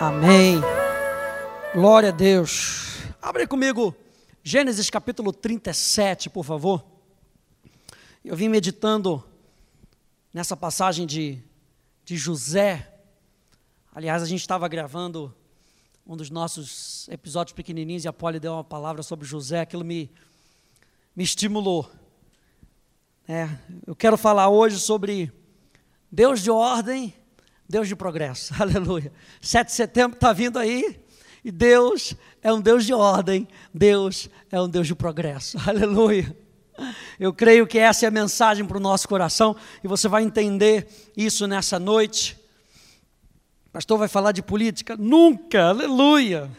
Amém. Glória a Deus. Abre comigo Gênesis capítulo 37, por favor. Eu vim meditando nessa passagem de, de José. Aliás, a gente estava gravando um dos nossos episódios pequenininhos e a Polly deu uma palavra sobre José, aquilo me, me estimulou. É, eu quero falar hoje sobre Deus de ordem, Deus de progresso. Aleluia. 7 de setembro está vindo aí. E Deus é um Deus de ordem, Deus é um Deus de progresso. Aleluia. Eu creio que essa é a mensagem para o nosso coração e você vai entender isso nessa noite. O pastor vai falar de política? Nunca, aleluia.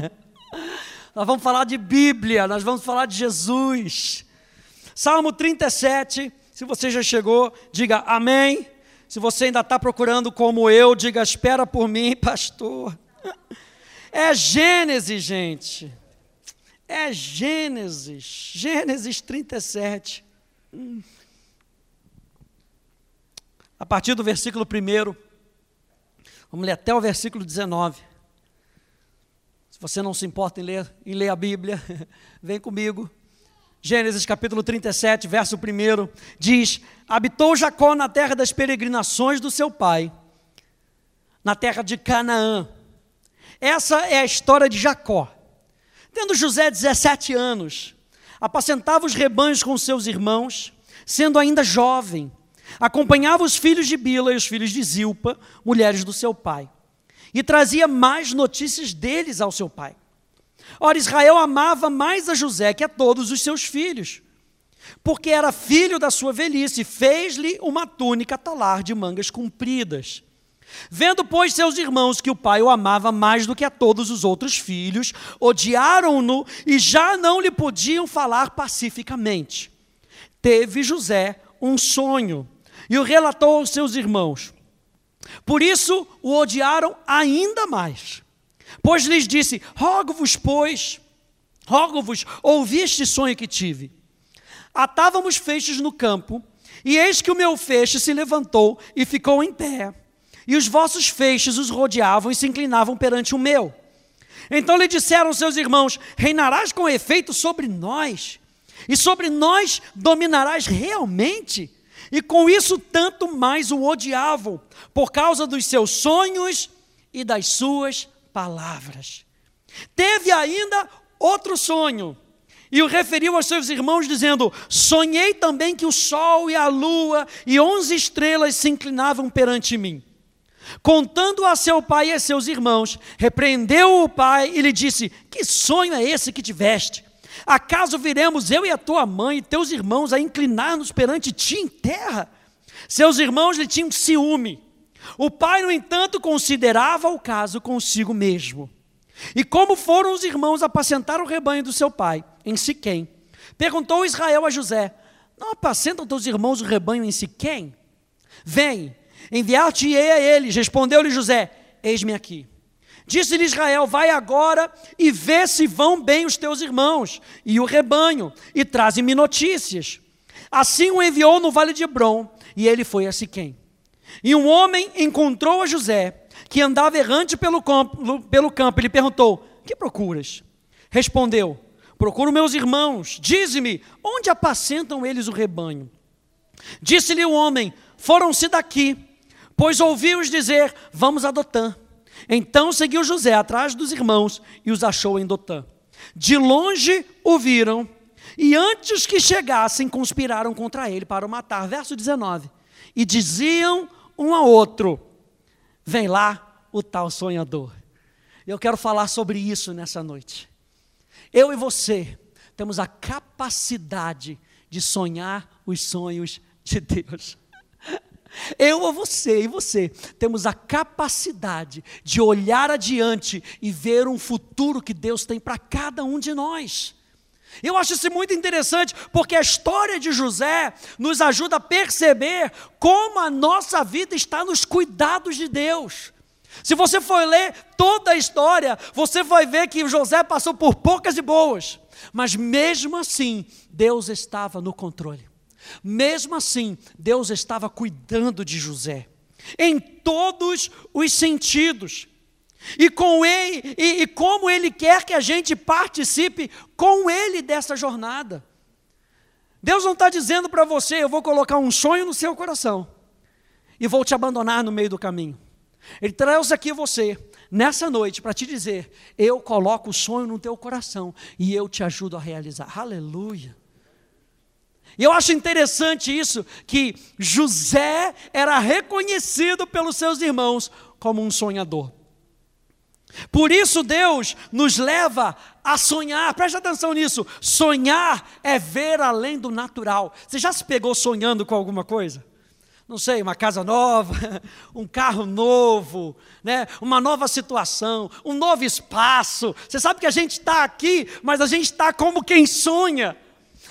nós vamos falar de Bíblia, nós vamos falar de Jesus. Salmo 37, se você já chegou, diga amém. Se você ainda está procurando como eu, diga espera por mim, pastor. É Gênesis, gente. É Gênesis. Gênesis 37. Hum. A partir do versículo 1. Vamos ler até o versículo 19. Se você não se importa em ler, em ler a Bíblia, vem comigo. Gênesis capítulo 37, verso 1, diz: Habitou Jacó na terra das peregrinações do seu pai, na terra de Canaã. Essa é a história de Jacó. Tendo José 17 anos, apacentava os rebanhos com seus irmãos, sendo ainda jovem, acompanhava os filhos de Bila e os filhos de Zilpa, mulheres do seu pai, e trazia mais notícias deles ao seu pai. Ora, Israel amava mais a José que a todos os seus filhos, porque era filho da sua velhice, fez-lhe uma túnica talar de mangas compridas. Vendo, pois, seus irmãos que o pai o amava mais do que a todos os outros filhos, odiaram-no e já não lhe podiam falar pacificamente. Teve José um sonho e o relatou aos seus irmãos. Por isso o odiaram ainda mais. Pois lhes disse: Rogo-vos, pois, rogo-vos, ouvi este sonho que tive. Atávamos feixes no campo, e eis que o meu feixe se levantou e ficou em pé. E os vossos feixes os rodeavam e se inclinavam perante o meu. Então lhe disseram seus irmãos: Reinarás com efeito sobre nós, e sobre nós dominarás realmente. E com isso, tanto mais o odiavam, por causa dos seus sonhos e das suas palavras. Teve ainda outro sonho, e o referiu aos seus irmãos, dizendo: Sonhei também que o sol e a lua e onze estrelas se inclinavam perante mim. Contando a seu pai e a seus irmãos, repreendeu o pai e lhe disse: Que sonho é esse que tiveste? Acaso viremos eu e a tua mãe e teus irmãos a inclinar-nos perante ti em terra? Seus irmãos lhe tinham ciúme o pai, no entanto, considerava o caso consigo mesmo. E como foram os irmãos apacentar o rebanho do seu pai, em Siquém, perguntou Israel a José: Não apacentam teus irmãos o rebanho em Siquém? Vem, enviar-te-ei a eles. Respondeu-lhe José: Eis-me aqui. Disse-lhe Israel: Vai agora e vê se vão bem os teus irmãos e o rebanho, e traze-me notícias. Assim o enviou no vale de Hebron, e ele foi a Siquém. E um homem encontrou a José, que andava errante pelo campo, pelo campo e lhe perguntou: Que procuras? Respondeu: Procuro meus irmãos. Dize-me, onde apacentam eles o rebanho? Disse-lhe o homem: Foram-se daqui, pois ouvi-os dizer: Vamos a Dotã. Então seguiu José atrás dos irmãos e os achou em Dotã. De longe o viram e antes que chegassem conspiraram contra ele para o matar. Verso 19. E diziam um ao outro. Vem lá o tal sonhador. Eu quero falar sobre isso nessa noite. Eu e você temos a capacidade de sonhar os sonhos de Deus. Eu ou você e você temos a capacidade de olhar adiante e ver um futuro que Deus tem para cada um de nós. Eu acho isso muito interessante, porque a história de José nos ajuda a perceber como a nossa vida está nos cuidados de Deus. Se você for ler toda a história, você vai ver que José passou por poucas e boas, mas mesmo assim, Deus estava no controle. Mesmo assim, Deus estava cuidando de José. em todos os sentidos. E com ele, e, e como ele quer que a gente participe com ele dessa jornada. Deus não está dizendo para você, eu vou colocar um sonho no seu coração e vou te abandonar no meio do caminho. Ele traz aqui você, nessa noite, para te dizer: eu coloco o sonho no teu coração e eu te ajudo a realizar. Aleluia. E eu acho interessante isso, que José era reconhecido pelos seus irmãos como um sonhador. Por isso Deus nos leva a sonhar, preste atenção nisso. Sonhar é ver além do natural. Você já se pegou sonhando com alguma coisa? Não sei, uma casa nova, um carro novo, né? uma nova situação, um novo espaço. Você sabe que a gente está aqui, mas a gente está como quem sonha,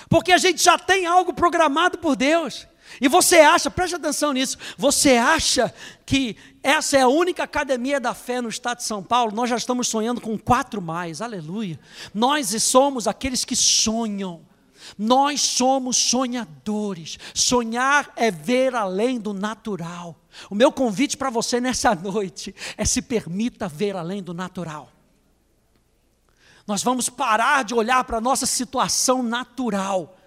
porque a gente já tem algo programado por Deus. E você acha, preste atenção nisso, você acha que essa é a única academia da fé no estado de São Paulo? Nós já estamos sonhando com quatro mais, aleluia. Nós somos aqueles que sonham. Nós somos sonhadores. Sonhar é ver além do natural. O meu convite para você nessa noite é se permita ver além do natural. Nós vamos parar de olhar para a nossa situação natural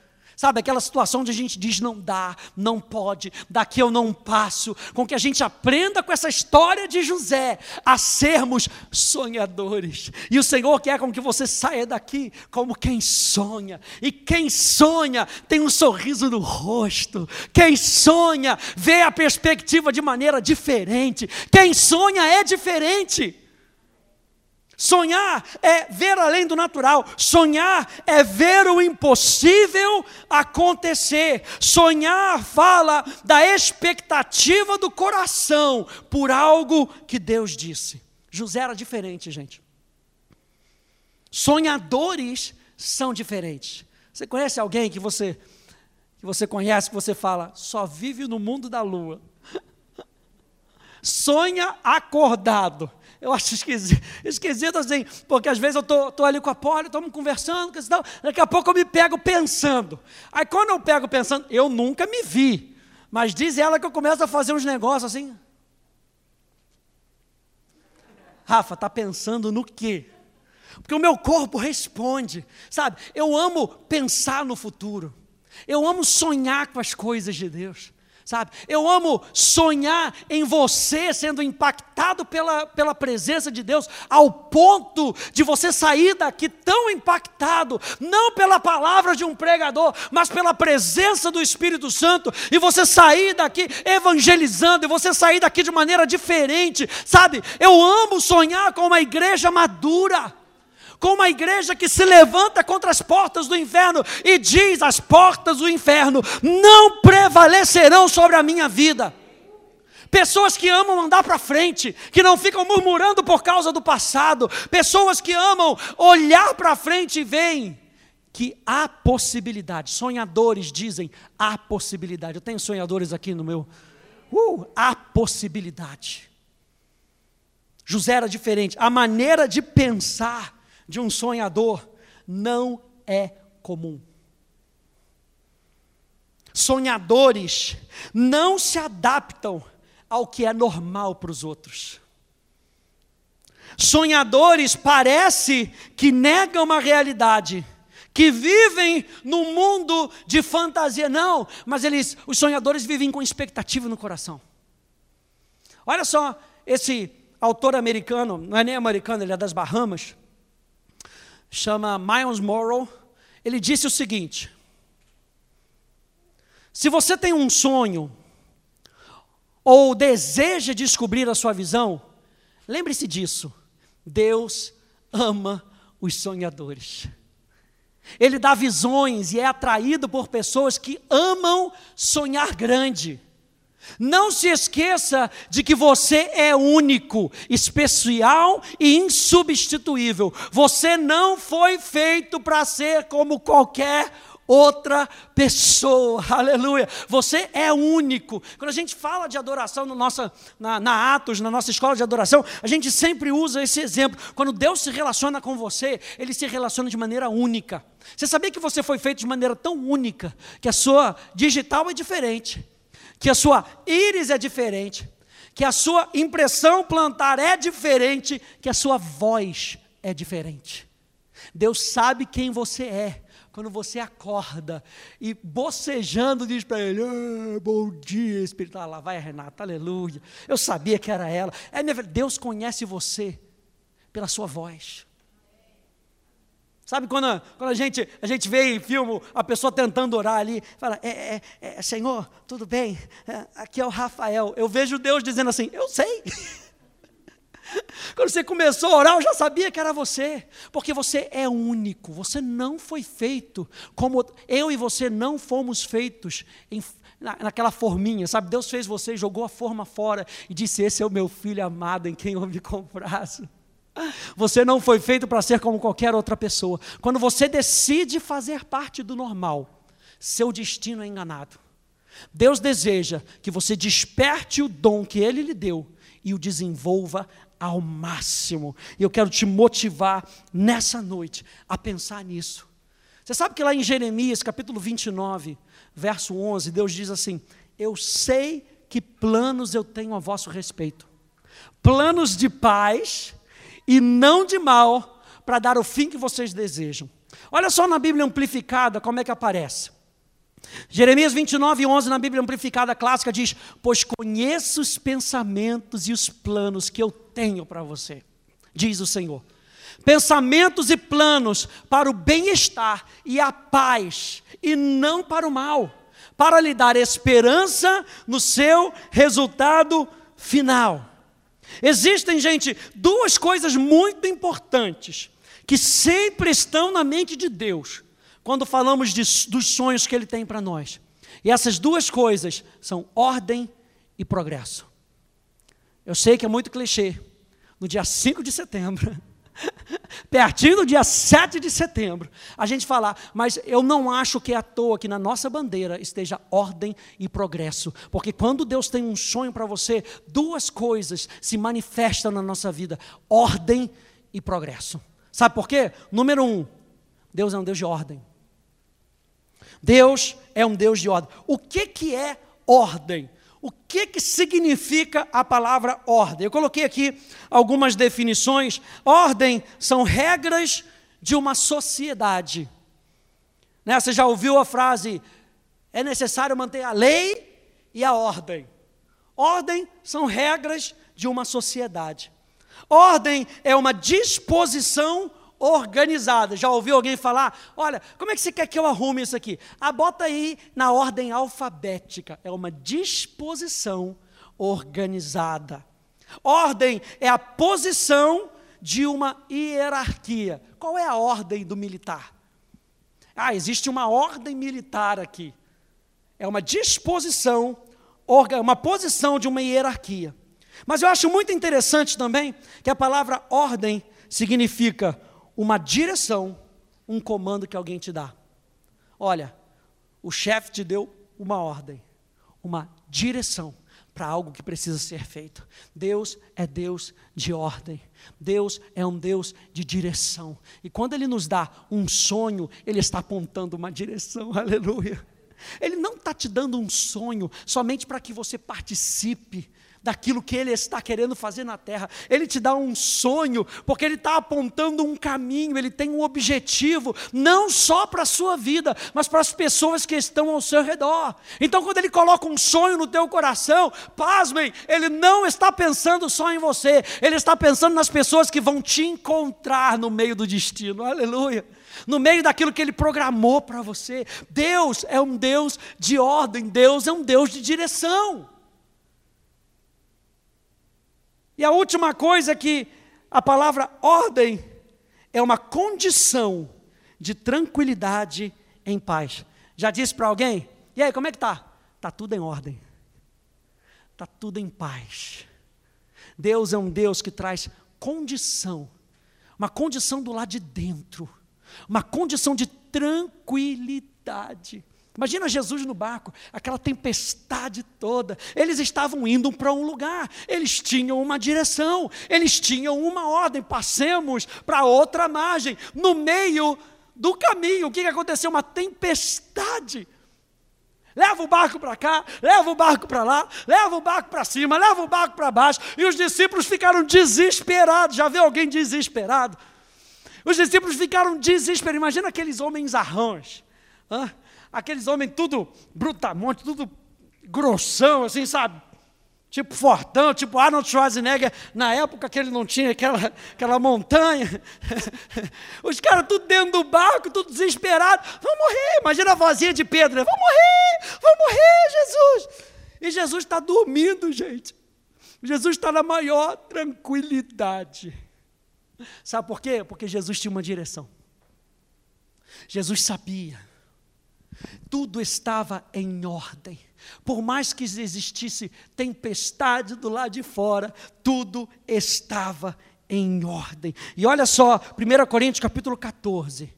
Sabe, aquela situação onde a gente diz não dá, não pode, daqui eu não passo, com que a gente aprenda com essa história de José a sermos sonhadores. E o Senhor quer com que você saia daqui como quem sonha. E quem sonha tem um sorriso no rosto. Quem sonha vê a perspectiva de maneira diferente. Quem sonha é diferente. Sonhar é ver além do natural. Sonhar é ver o impossível acontecer. Sonhar fala da expectativa do coração por algo que Deus disse. José era diferente, gente. Sonhadores são diferentes. Você conhece alguém que você que você conhece que você fala só vive no mundo da lua? Sonha acordado eu acho esquisito, esquisito assim, porque às vezes eu estou ali com a Polly, estamos conversando, daqui a pouco eu me pego pensando. Aí quando eu pego pensando, eu nunca me vi, mas diz ela que eu começo a fazer uns negócios assim. Rafa, está pensando no quê? Porque o meu corpo responde, sabe? Eu amo pensar no futuro, eu amo sonhar com as coisas de Deus sabe? Eu amo sonhar em você sendo impactado pela, pela presença de Deus, ao ponto de você sair daqui tão impactado, não pela palavra de um pregador, mas pela presença do Espírito Santo, e você sair daqui evangelizando, e você sair daqui de maneira diferente, sabe? Eu amo sonhar com uma igreja madura com uma igreja que se levanta contra as portas do inferno e diz: as portas do inferno não prevalecerão sobre a minha vida. Pessoas que amam andar para frente, que não ficam murmurando por causa do passado, pessoas que amam olhar para frente e veem que há possibilidade. Sonhadores dizem: há possibilidade. Eu tenho sonhadores aqui no meu. Uh, há possibilidade. José era diferente. A maneira de pensar de um sonhador não é comum. Sonhadores não se adaptam ao que é normal para os outros. Sonhadores parece que negam uma realidade, que vivem num mundo de fantasia, não, mas eles, os sonhadores vivem com expectativa no coração. Olha só, esse autor americano, não é nem americano, ele é das Bahamas chama Miles Morrow, ele disse o seguinte: Se você tem um sonho ou deseja descobrir a sua visão, lembre-se disso. Deus ama os sonhadores. Ele dá visões e é atraído por pessoas que amam sonhar grande. Não se esqueça de que você é único, especial e insubstituível. Você não foi feito para ser como qualquer outra pessoa, aleluia. Você é único. Quando a gente fala de adoração no nossa, na, na Atos, na nossa escola de adoração, a gente sempre usa esse exemplo. Quando Deus se relaciona com você, Ele se relaciona de maneira única. Você sabia que você foi feito de maneira tão única que a sua digital é diferente? Que a sua íris é diferente, que a sua impressão plantar é diferente, que a sua voz é diferente. Deus sabe quem você é. Quando você acorda e bocejando diz para ele: ah, Bom dia, Espírito. Ah, lá vai a Renata, aleluia. Eu sabia que era ela. É Deus conhece você pela sua voz. Sabe quando, quando a, gente, a gente vê em filme a pessoa tentando orar ali, fala, é, é, é Senhor, tudo bem? É, aqui é o Rafael. Eu vejo Deus dizendo assim, eu sei. Quando você começou a orar, eu já sabia que era você, porque você é único, você não foi feito como eu e você não fomos feitos em, na, naquela forminha, sabe? Deus fez você, jogou a forma fora e disse: Esse é o meu filho amado em quem eu me comprazo. Você não foi feito para ser como qualquer outra pessoa. Quando você decide fazer parte do normal, seu destino é enganado. Deus deseja que você desperte o dom que Ele lhe deu e o desenvolva ao máximo. E eu quero te motivar nessa noite a pensar nisso. Você sabe que lá em Jeremias, capítulo 29, verso 11, Deus diz assim: Eu sei que planos eu tenho a vosso respeito, planos de paz e não de mal, para dar o fim que vocês desejam. Olha só na Bíblia amplificada como é que aparece. Jeremias 29, 11, na Bíblia amplificada clássica, diz: Pois conheço os pensamentos e os planos que eu tenho para você, diz o Senhor. Pensamentos e planos para o bem-estar e a paz, e não para o mal, para lhe dar esperança no seu resultado final. Existem, gente, duas coisas muito importantes que sempre estão na mente de Deus quando falamos de, dos sonhos que Ele tem para nós. E essas duas coisas são ordem e progresso. Eu sei que é muito clichê. No dia 5 de setembro, pertinho do dia 7 de setembro, a gente falar, mas eu não acho que é à toa que na nossa bandeira esteja ordem e progresso, porque quando Deus tem um sonho para você, duas coisas se manifestam na nossa vida: ordem e progresso. Sabe por quê? Número um, Deus é um Deus de ordem. Deus é um Deus de ordem. O que, que é ordem? O que, que significa a palavra ordem? Eu coloquei aqui algumas definições. Ordem são regras de uma sociedade. Né? Você já ouviu a frase: é necessário manter a lei e a ordem. Ordem são regras de uma sociedade. Ordem é uma disposição organizada. Já ouviu alguém falar? Olha, como é que você quer que eu arrume isso aqui? Ah, bota aí na ordem alfabética. É uma disposição organizada. Ordem é a posição de uma hierarquia. Qual é a ordem do militar? Ah, existe uma ordem militar aqui. É uma disposição, uma posição de uma hierarquia. Mas eu acho muito interessante também que a palavra ordem significa uma direção, um comando que alguém te dá. Olha, o chefe te deu uma ordem, uma direção para algo que precisa ser feito. Deus é Deus de ordem. Deus é um Deus de direção. E quando Ele nos dá um sonho, Ele está apontando uma direção. Aleluia. Ele não está te dando um sonho somente para que você participe daquilo que Ele está querendo fazer na terra. Ele te dá um sonho, porque Ele está apontando um caminho, Ele tem um objetivo, não só para a sua vida, mas para as pessoas que estão ao seu redor. Então, quando Ele coloca um sonho no teu coração, pasmem, Ele não está pensando só em você, Ele está pensando nas pessoas que vão te encontrar no meio do destino. Aleluia no meio daquilo que Ele programou para você. Deus é um Deus de ordem, Deus é um Deus de direção. E a última coisa é que a palavra ordem é uma condição de tranquilidade em paz. Já disse para alguém? E aí, como é que tá? Tá tudo em ordem. Tá tudo em paz. Deus é um Deus que traz condição, uma condição do lado de dentro, uma condição de tranquilidade. Imagina Jesus no barco, aquela tempestade toda. Eles estavam indo para um lugar, eles tinham uma direção, eles tinham uma ordem. Passemos para outra margem. No meio do caminho, o que aconteceu? Uma tempestade. Leva o barco para cá, leva o barco para lá, leva o barco para cima, leva o barco para baixo. E os discípulos ficaram desesperados. Já viu alguém desesperado? Os discípulos ficaram desesperados. Imagina aqueles homens arrãos, aqueles homens tudo brutamonte, tudo grossão, assim, sabe? Tipo fortão, tipo Arnold Schwarzenegger, na época que ele não tinha aquela, aquela montanha. Os caras tudo dentro do barco, tudo desesperado. Vão morrer. Imagina a vozinha de Pedro, né? Vão morrer, vão morrer, Jesus. E Jesus está dormindo, gente. Jesus está na maior tranquilidade. Sabe por quê? Porque Jesus tinha uma direção. Jesus sabia. Tudo estava em ordem. Por mais que existisse tempestade do lado de fora, tudo estava em ordem. E olha só, 1 Coríntios capítulo 14,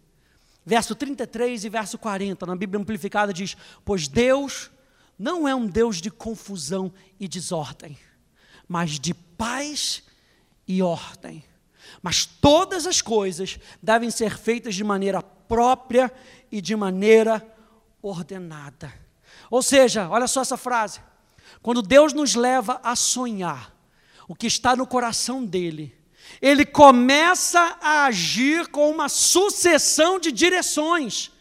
verso 33 e verso 40, na Bíblia Amplificada diz: Pois Deus não é um Deus de confusão e desordem, mas de paz e ordem. Mas todas as coisas devem ser feitas de maneira própria e de maneira ordenada. Ou seja, olha só essa frase. Quando Deus nos leva a sonhar o que está no coração dele, ele começa a agir com uma sucessão de direções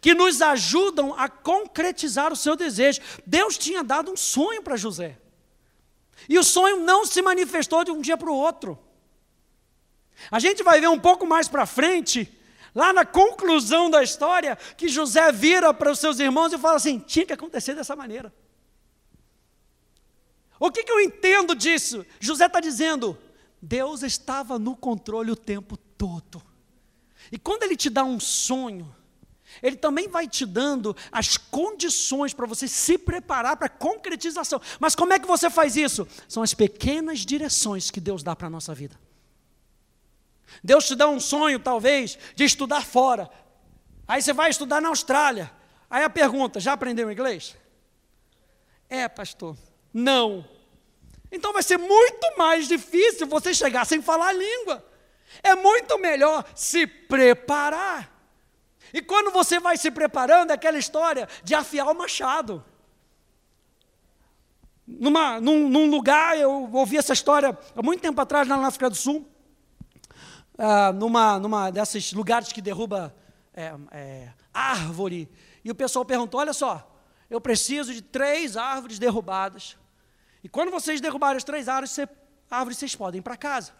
que nos ajudam a concretizar o seu desejo. Deus tinha dado um sonho para José. E o sonho não se manifestou de um dia para o outro. A gente vai ver um pouco mais para frente Lá na conclusão da história, que José vira para os seus irmãos e fala assim: tinha que acontecer dessa maneira. O que, que eu entendo disso? José está dizendo: Deus estava no controle o tempo todo. E quando Ele te dá um sonho, Ele também vai te dando as condições para você se preparar para a concretização. Mas como é que você faz isso? São as pequenas direções que Deus dá para a nossa vida. Deus te dá um sonho, talvez, de estudar fora. Aí você vai estudar na Austrália. Aí a pergunta: já aprendeu inglês? É, pastor. Não. Então vai ser muito mais difícil você chegar sem falar a língua. É muito melhor se preparar. E quando você vai se preparando, é aquela história de afiar o machado. Numa, num, num lugar, eu ouvi essa história há muito tempo atrás, na África do Sul ah, numa, numa desses lugares que derruba é, é, árvore, e o pessoal perguntou: olha só, eu preciso de três árvores derrubadas. E quando vocês derrubarem as três árvores, você, árvores vocês podem ir para casa.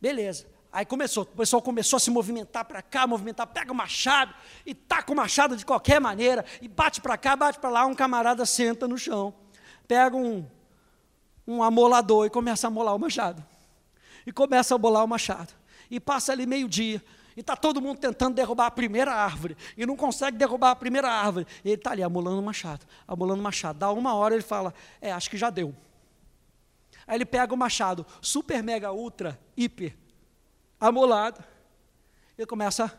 Beleza. Aí começou, o pessoal começou a se movimentar para cá, movimentar, pega o machado e taca o machado de qualquer maneira, e bate para cá, bate para lá, um camarada senta no chão, pega um, um amolador e começa a amolar o machado e começa a bolar o machado. E passa ali meio-dia, e está todo mundo tentando derrubar a primeira árvore, e não consegue derrubar a primeira árvore. E ele está ali amolando o machado, amolando o machado. Dá uma hora ele fala: É, acho que já deu. Aí ele pega o machado, super, mega, ultra, hiper, amolado, e começa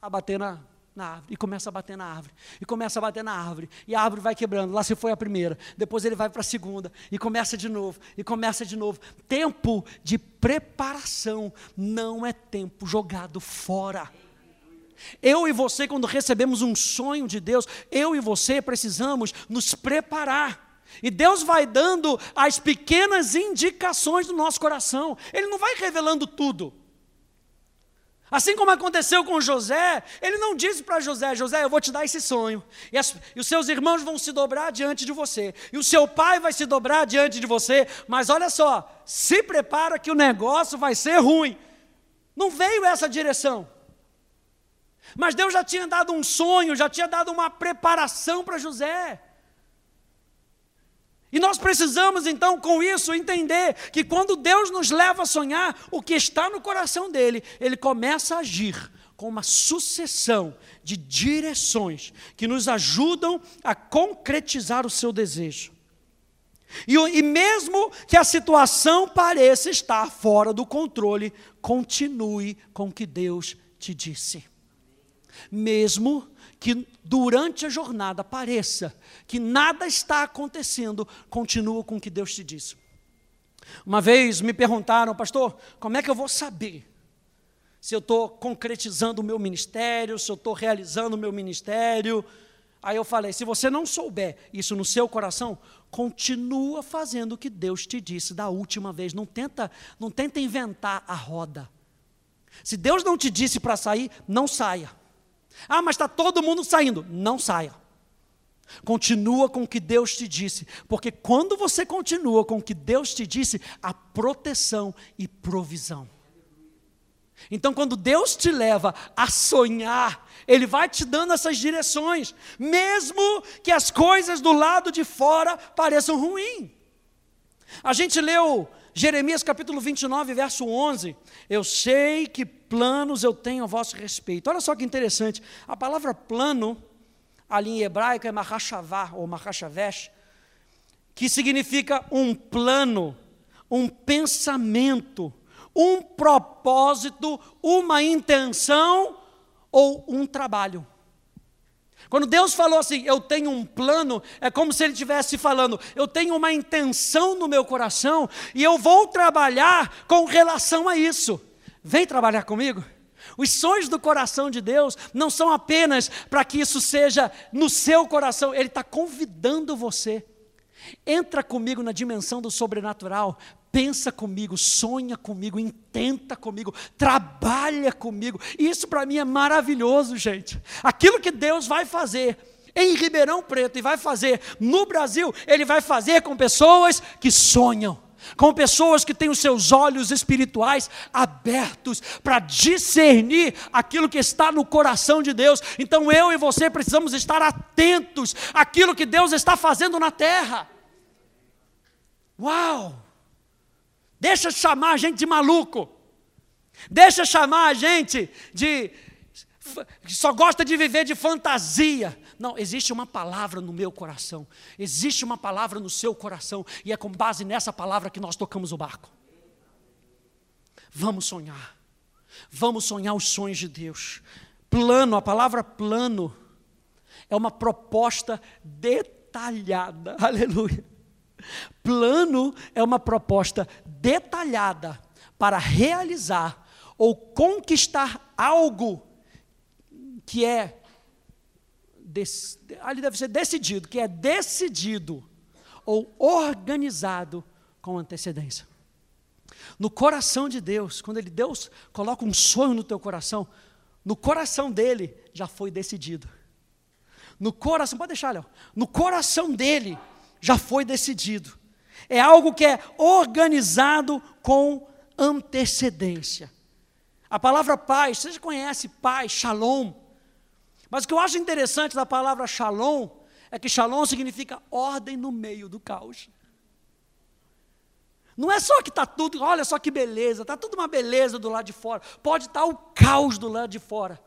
a bater na, na árvore, e começa a bater na árvore, e começa a bater na árvore, e a árvore vai quebrando. Lá se foi a primeira, depois ele vai para a segunda, e começa de novo, e começa de novo. Tempo de preparação não é tempo jogado fora. Eu e você, quando recebemos um sonho de Deus, eu e você precisamos nos preparar. E Deus vai dando as pequenas indicações do nosso coração, Ele não vai revelando tudo. Assim como aconteceu com José, ele não disse para José: José, eu vou te dar esse sonho, e, as, e, os seus irmãos vão se dobrar diante de você, e o seu pai vai se dobrar diante de você, mas olha só, se prepara que o negócio vai ser ruim. Não veio essa direção. Mas Deus já tinha dado um sonho, já tinha dado uma preparação para José. E nós precisamos então com isso entender que quando Deus nos leva a sonhar, o que está no coração dele, ele começa a agir com uma sucessão de direções que nos ajudam a concretizar o seu desejo. E, e, mesmo que a situação pareça estar fora do controle, continue com o que Deus te disse. Mesmo que durante a jornada pareça que nada está acontecendo, continua com o que Deus te disse. Uma vez me perguntaram, pastor, como é que eu vou saber se eu estou concretizando o meu ministério, se eu estou realizando o meu ministério? Aí eu falei: se você não souber isso no seu coração, continua fazendo o que Deus te disse da última vez. Não tenta, não tenta inventar a roda. Se Deus não te disse para sair, não saia. Ah, mas está todo mundo saindo. Não saia. Continua com o que Deus te disse, porque quando você continua com o que Deus te disse, há proteção e provisão. Então, quando Deus te leva a sonhar, Ele vai te dando essas direções, mesmo que as coisas do lado de fora pareçam ruins. A gente leu Jeremias capítulo 29, verso 11. Eu sei que planos eu tenho a vosso respeito. Olha só que interessante. A palavra plano, ali em hebraico, é mahashavá ou mahashavesh, que significa um plano, um pensamento um propósito, uma intenção ou um trabalho. Quando Deus falou assim, eu tenho um plano, é como se Ele estivesse falando, eu tenho uma intenção no meu coração e eu vou trabalhar com relação a isso. Vem trabalhar comigo? Os sonhos do coração de Deus não são apenas para que isso seja no seu coração, Ele está convidando você. Entra comigo na dimensão do sobrenatural pensa comigo, sonha comigo, intenta comigo, trabalha comigo. Isso para mim é maravilhoso, gente. Aquilo que Deus vai fazer em Ribeirão Preto e vai fazer no Brasil, Ele vai fazer com pessoas que sonham. Com pessoas que têm os seus olhos espirituais abertos para discernir aquilo que está no coração de Deus. Então eu e você precisamos estar atentos àquilo que Deus está fazendo na terra. Uau! Deixa chamar a gente de maluco. Deixa chamar a gente de só gosta de viver de fantasia. Não, existe uma palavra no meu coração. Existe uma palavra no seu coração e é com base nessa palavra que nós tocamos o barco. Vamos sonhar. Vamos sonhar os sonhos de Deus. Plano, a palavra plano é uma proposta detalhada. Aleluia Plano é uma proposta detalhada para realizar ou conquistar algo que é ali deve ser decidido, que é decidido ou organizado com antecedência. No coração de Deus, quando ele Deus coloca um sonho no teu coração, no coração dele já foi decidido. No coração, pode deixar, Léo. No coração dele já foi decidido. É algo que é organizado com antecedência. A palavra paz, você já conhece paz, shalom. Mas o que eu acho interessante da palavra shalom é que shalom significa ordem no meio do caos. Não é só que está tudo, olha só que beleza, está tudo uma beleza do lado de fora. Pode estar tá o caos do lado de fora.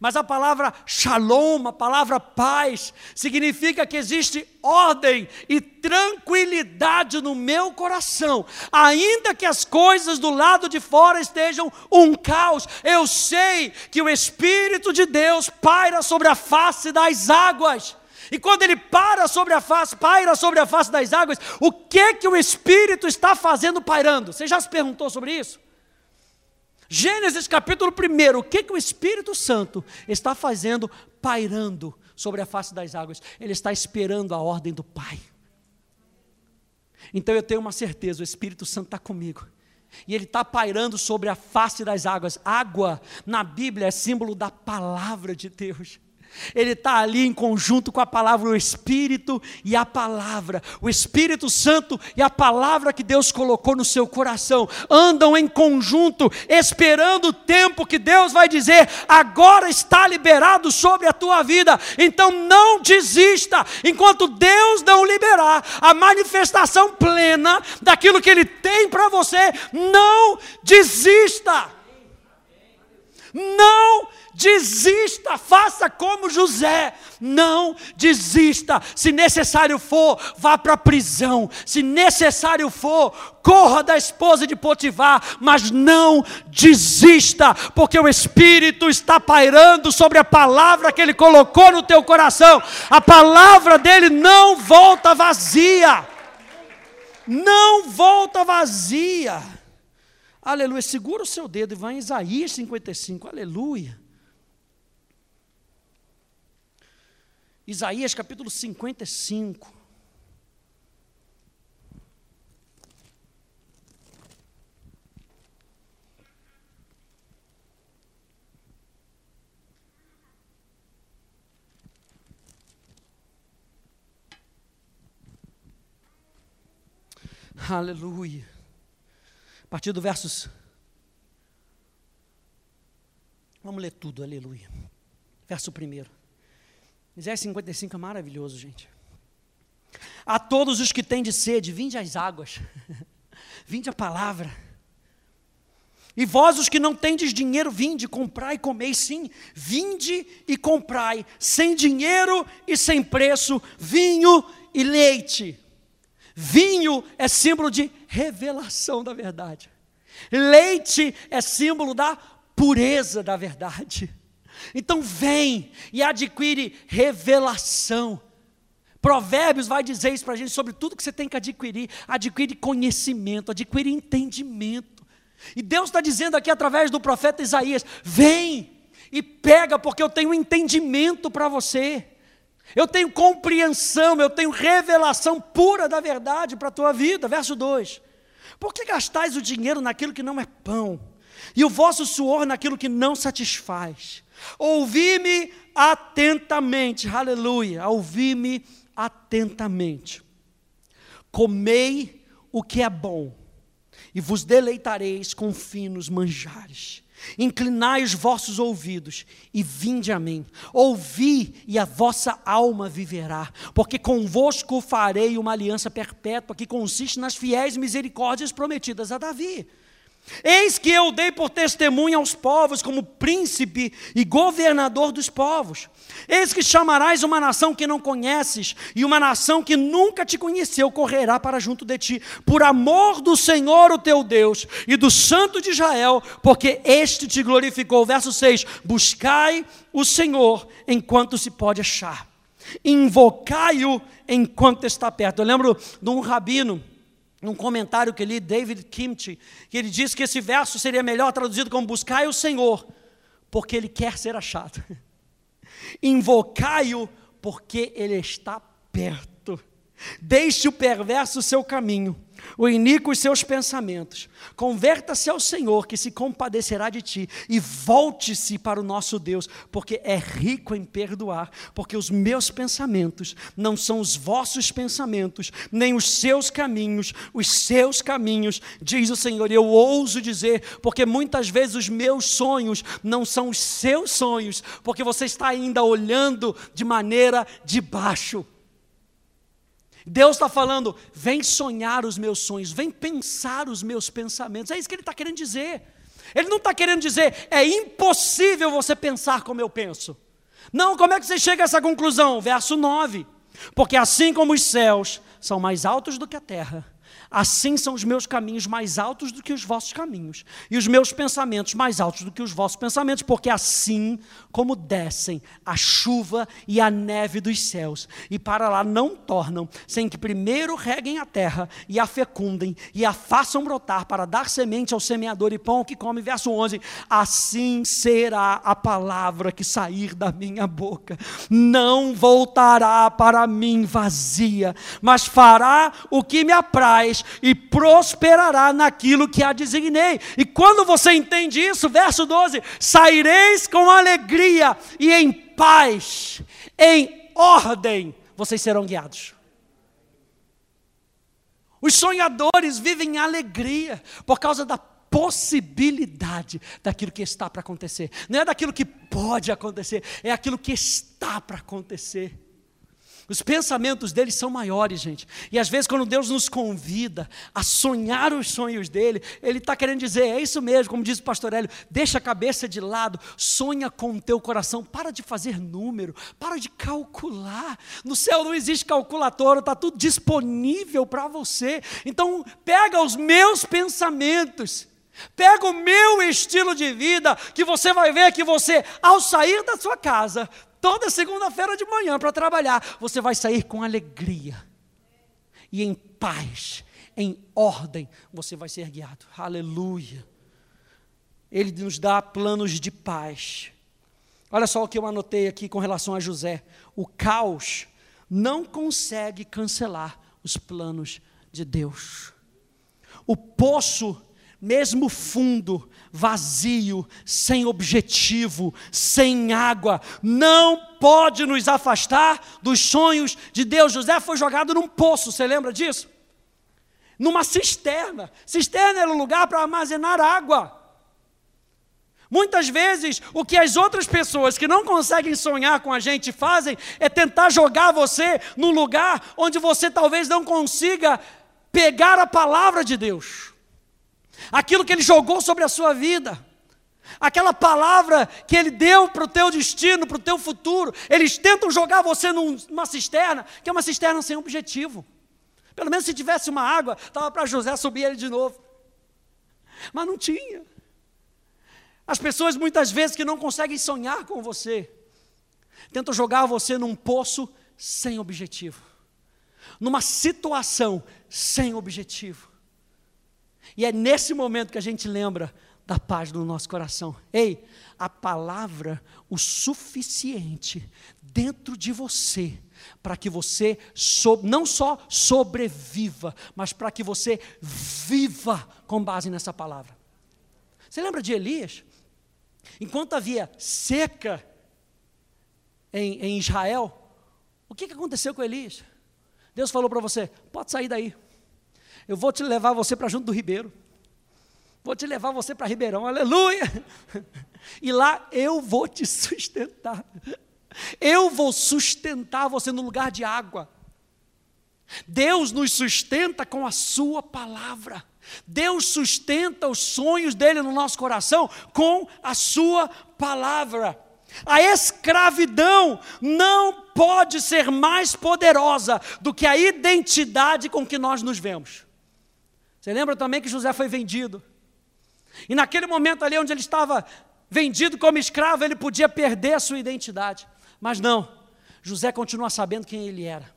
Mas a palavra shalom, a palavra paz, significa que existe ordem e tranquilidade no meu coração, ainda que as coisas do lado de fora estejam um caos. Eu sei que o Espírito de Deus paira sobre a face das águas. E quando ele para sobre a face, paira sobre a face das águas, o que que o Espírito está fazendo pairando? Você já se perguntou sobre isso? Gênesis capítulo 1, o que, que o Espírito Santo está fazendo pairando sobre a face das águas? Ele está esperando a ordem do Pai. Então eu tenho uma certeza, o Espírito Santo está comigo. E ele está pairando sobre a face das águas. Água, na Bíblia, é símbolo da palavra de Deus. Ele está ali em conjunto com a palavra, o Espírito e a palavra. O Espírito Santo e a palavra que Deus colocou no seu coração andam em conjunto, esperando o tempo que Deus vai dizer: agora está liberado sobre a tua vida. Então não desista, enquanto Deus não liberar a manifestação plena daquilo que Ele tem para você, não desista. Não desista, faça como José, não desista. Se necessário for, vá para a prisão. Se necessário for, corra da esposa de Potifar, mas não desista, porque o Espírito está pairando sobre a palavra que ele colocou no teu coração. A palavra dele não volta vazia. Não volta vazia. Aleluia. Segura o seu dedo e vai em Isaías 55. Aleluia. Isaías capítulo 55. Aleluia. Partir do versos. Vamos ler tudo, aleluia. Verso primeiro. Isaías 55 é maravilhoso, gente. A todos os que têm de sede, vinde às águas, vinde a palavra. E vós, os que não tendes dinheiro, vinde, comprai e comei, sim, vinde e comprai, sem dinheiro e sem preço, vinho e leite. Vinho é símbolo de revelação da verdade. Leite é símbolo da pureza da verdade. Então vem e adquire revelação. Provérbios vai dizer isso para a gente sobre tudo que você tem que adquirir. Adquire conhecimento, adquire entendimento. E Deus está dizendo aqui através do profeta Isaías: vem e pega, porque eu tenho entendimento para você. Eu tenho compreensão, eu tenho revelação pura da verdade para a tua vida. Verso 2: Por que gastais o dinheiro naquilo que não é pão, e o vosso suor naquilo que não satisfaz? Ouvi-me atentamente, aleluia, ouvi-me atentamente. Comei o que é bom, e vos deleitareis com finos manjares. Inclinai os vossos ouvidos e vinde a mim. Ouvi e a vossa alma viverá, porque convosco farei uma aliança perpétua que consiste nas fiéis misericórdias prometidas a Davi. Eis que eu dei por testemunha aos povos, como príncipe e governador dos povos. Eis que chamarás uma nação que não conheces, e uma nação que nunca te conheceu correrá para junto de ti, por amor do Senhor, o teu Deus, e do Santo de Israel, porque este te glorificou. Verso 6: Buscai o Senhor enquanto se pode achar, invocai-o enquanto está perto. Eu lembro de um rabino num comentário que li, David Kimchi, que ele disse que esse verso seria melhor traduzido como buscai o Senhor, porque ele quer ser achado. Invocai-o, porque ele está perto. Deixe o perverso seu caminho o iníquo os seus pensamentos. Converta-se ao Senhor, que se compadecerá de ti, e volte-se para o nosso Deus, porque é rico em perdoar, porque os meus pensamentos não são os vossos pensamentos, nem os seus caminhos, os seus caminhos, diz o Senhor. E eu ouso dizer, porque muitas vezes os meus sonhos não são os seus sonhos, porque você está ainda olhando de maneira de baixo. Deus está falando, vem sonhar os meus sonhos, vem pensar os meus pensamentos. É isso que Ele está querendo dizer. Ele não está querendo dizer, é impossível você pensar como eu penso. Não, como é que você chega a essa conclusão? Verso 9: Porque assim como os céus são mais altos do que a terra, Assim são os meus caminhos mais altos do que os vossos caminhos, e os meus pensamentos mais altos do que os vossos pensamentos, porque assim como descem a chuva e a neve dos céus, e para lá não tornam, sem que primeiro reguem a terra e a fecundem e a façam brotar para dar semente ao semeador e pão que come. Verso 11: Assim será a palavra que sair da minha boca, não voltará para mim vazia, mas fará o que me apraz e prosperará naquilo que a designei. E quando você entende isso, verso 12: saireis com alegria e em paz, em ordem, vocês serão guiados. Os sonhadores vivem em alegria por causa da possibilidade daquilo que está para acontecer. Não é daquilo que pode acontecer, é aquilo que está para acontecer. Os pensamentos deles são maiores, gente. E às vezes, quando Deus nos convida a sonhar os sonhos dele, Ele está querendo dizer: é isso mesmo, como diz o pastor Hélio, deixa a cabeça de lado, sonha com o teu coração, para de fazer número, para de calcular. No céu não existe calculadora, está tudo disponível para você. Então, pega os meus pensamentos. Pega o meu estilo de vida, que você vai ver que você, ao sair da sua casa, toda segunda-feira de manhã para trabalhar, você vai sair com alegria e em paz, em ordem, você vai ser guiado. Aleluia. Ele nos dá planos de paz. Olha só o que eu anotei aqui com relação a José. O caos não consegue cancelar os planos de Deus. O poço, mesmo fundo, vazio, sem objetivo, sem água, não pode nos afastar dos sonhos de Deus. José foi jogado num poço, você lembra disso? Numa cisterna. Cisterna era um lugar para armazenar água. Muitas vezes, o que as outras pessoas que não conseguem sonhar com a gente fazem é tentar jogar você num lugar onde você talvez não consiga pegar a palavra de Deus, aquilo que Ele jogou sobre a sua vida, aquela palavra que Ele deu para o teu destino, para o teu futuro. Eles tentam jogar você numa cisterna, que é uma cisterna sem objetivo. Pelo menos se tivesse uma água, estava para José subir ele de novo. Mas não tinha. As pessoas muitas vezes que não conseguem sonhar com você, tentam jogar você num poço sem objetivo, numa situação sem objetivo. E é nesse momento que a gente lembra da paz do nosso coração. Ei, a palavra o suficiente dentro de você para que você so, não só sobreviva, mas para que você viva com base nessa palavra. Você lembra de Elias? Enquanto havia seca em, em Israel, o que aconteceu com Elias? Deus falou para você: pode sair daí. Eu vou te levar você para junto do ribeiro. Vou te levar você para Ribeirão, aleluia! E lá eu vou te sustentar. Eu vou sustentar você no lugar de água. Deus nos sustenta com a Sua palavra. Deus sustenta os sonhos dele no nosso coração com a Sua palavra. A escravidão não pode ser mais poderosa do que a identidade com que nós nos vemos. Você lembra também que José foi vendido? E naquele momento ali onde ele estava vendido como escravo, ele podia perder a sua identidade. Mas não, José continua sabendo quem ele era.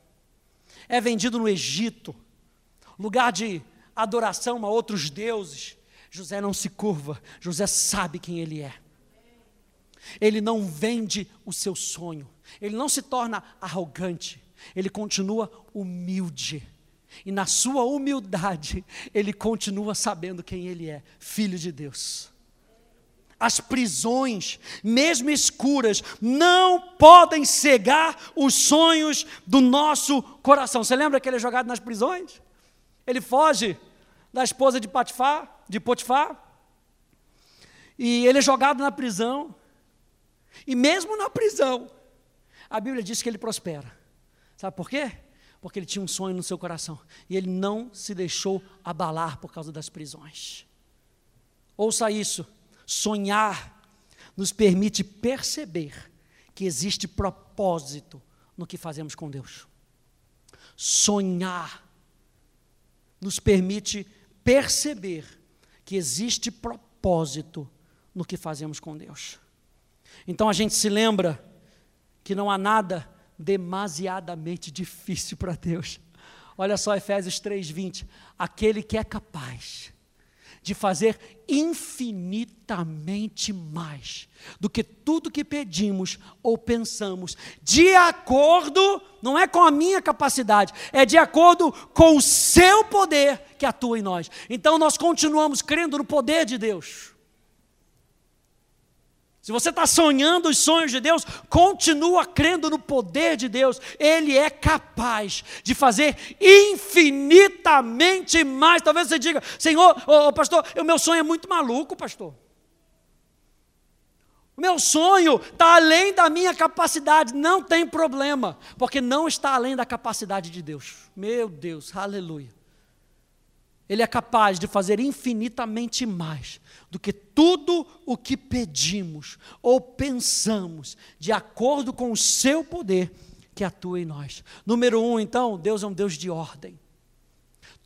É vendido no Egito, lugar de adoração a outros deuses. José não se curva, José sabe quem ele é. Ele não vende o seu sonho, ele não se torna arrogante, ele continua humilde. E na sua humildade, ele continua sabendo quem ele é, filho de Deus. As prisões, mesmo escuras, não podem cegar os sonhos do nosso coração. Você lembra que ele é jogado nas prisões? Ele foge da esposa de Potifar, de Potifar, e ele é jogado na prisão. E mesmo na prisão, a Bíblia diz que ele prospera. Sabe por quê? Porque ele tinha um sonho no seu coração e ele não se deixou abalar por causa das prisões. Ouça isso. Sonhar nos permite perceber que existe propósito no que fazemos com Deus. Sonhar nos permite perceber que existe propósito no que fazemos com Deus. Então a gente se lembra que não há nada demasiadamente difícil para Deus. Olha só Efésios 3:20, aquele que é capaz de fazer infinitamente mais do que tudo que pedimos ou pensamos, de acordo, não é com a minha capacidade, é de acordo com o seu poder que atua em nós. Então nós continuamos crendo no poder de Deus. Se você está sonhando os sonhos de Deus, continua crendo no poder de Deus. Ele é capaz de fazer infinitamente mais. Talvez você diga, Senhor, oh, pastor, o meu sonho é muito maluco, pastor. O meu sonho está além da minha capacidade, não tem problema, porque não está além da capacidade de Deus. Meu Deus, aleluia. Ele é capaz de fazer infinitamente mais do que tudo o que pedimos ou pensamos, de acordo com o seu poder que atua em nós. Número um, então, Deus é um Deus de ordem.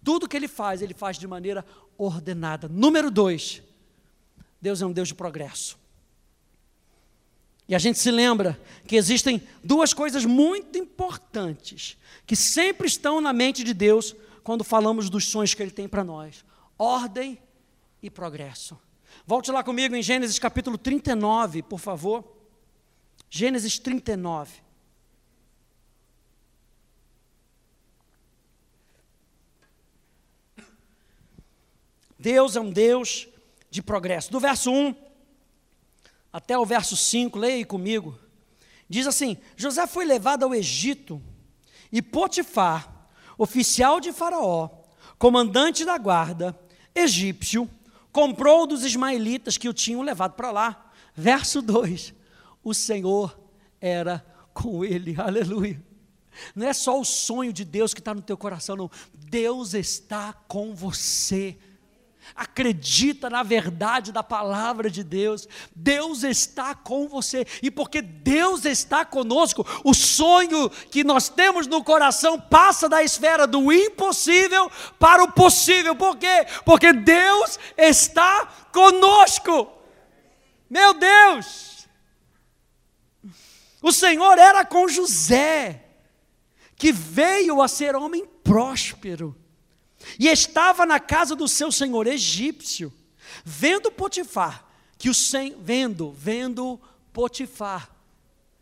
Tudo que Ele faz, Ele faz de maneira ordenada. Número dois, Deus é um Deus de progresso. E a gente se lembra que existem duas coisas muito importantes que sempre estão na mente de Deus quando falamos dos sonhos que Ele tem para nós: ordem e progresso. Volte lá comigo em Gênesis capítulo 39, por favor. Gênesis 39. Deus é um Deus de progresso. Do verso 1 até o verso 5, leia comigo. Diz assim: José foi levado ao Egito e Potifar, oficial de Faraó, comandante da guarda, egípcio, comprou dos ismaelitas que o tinham levado para lá. Verso 2: O Senhor era com ele, aleluia. Não é só o sonho de Deus que está no teu coração, não. Deus está com você acredita na verdade da palavra de Deus. Deus está com você, e porque Deus está conosco, o sonho que nós temos no coração passa da esfera do impossível para o possível. Por quê? Porque Deus está conosco. Meu Deus! O Senhor era com José, que veio a ser homem próspero e estava na casa do seu senhor egípcio, vendo Potifar, que o sen, vendo, vendo Potifar,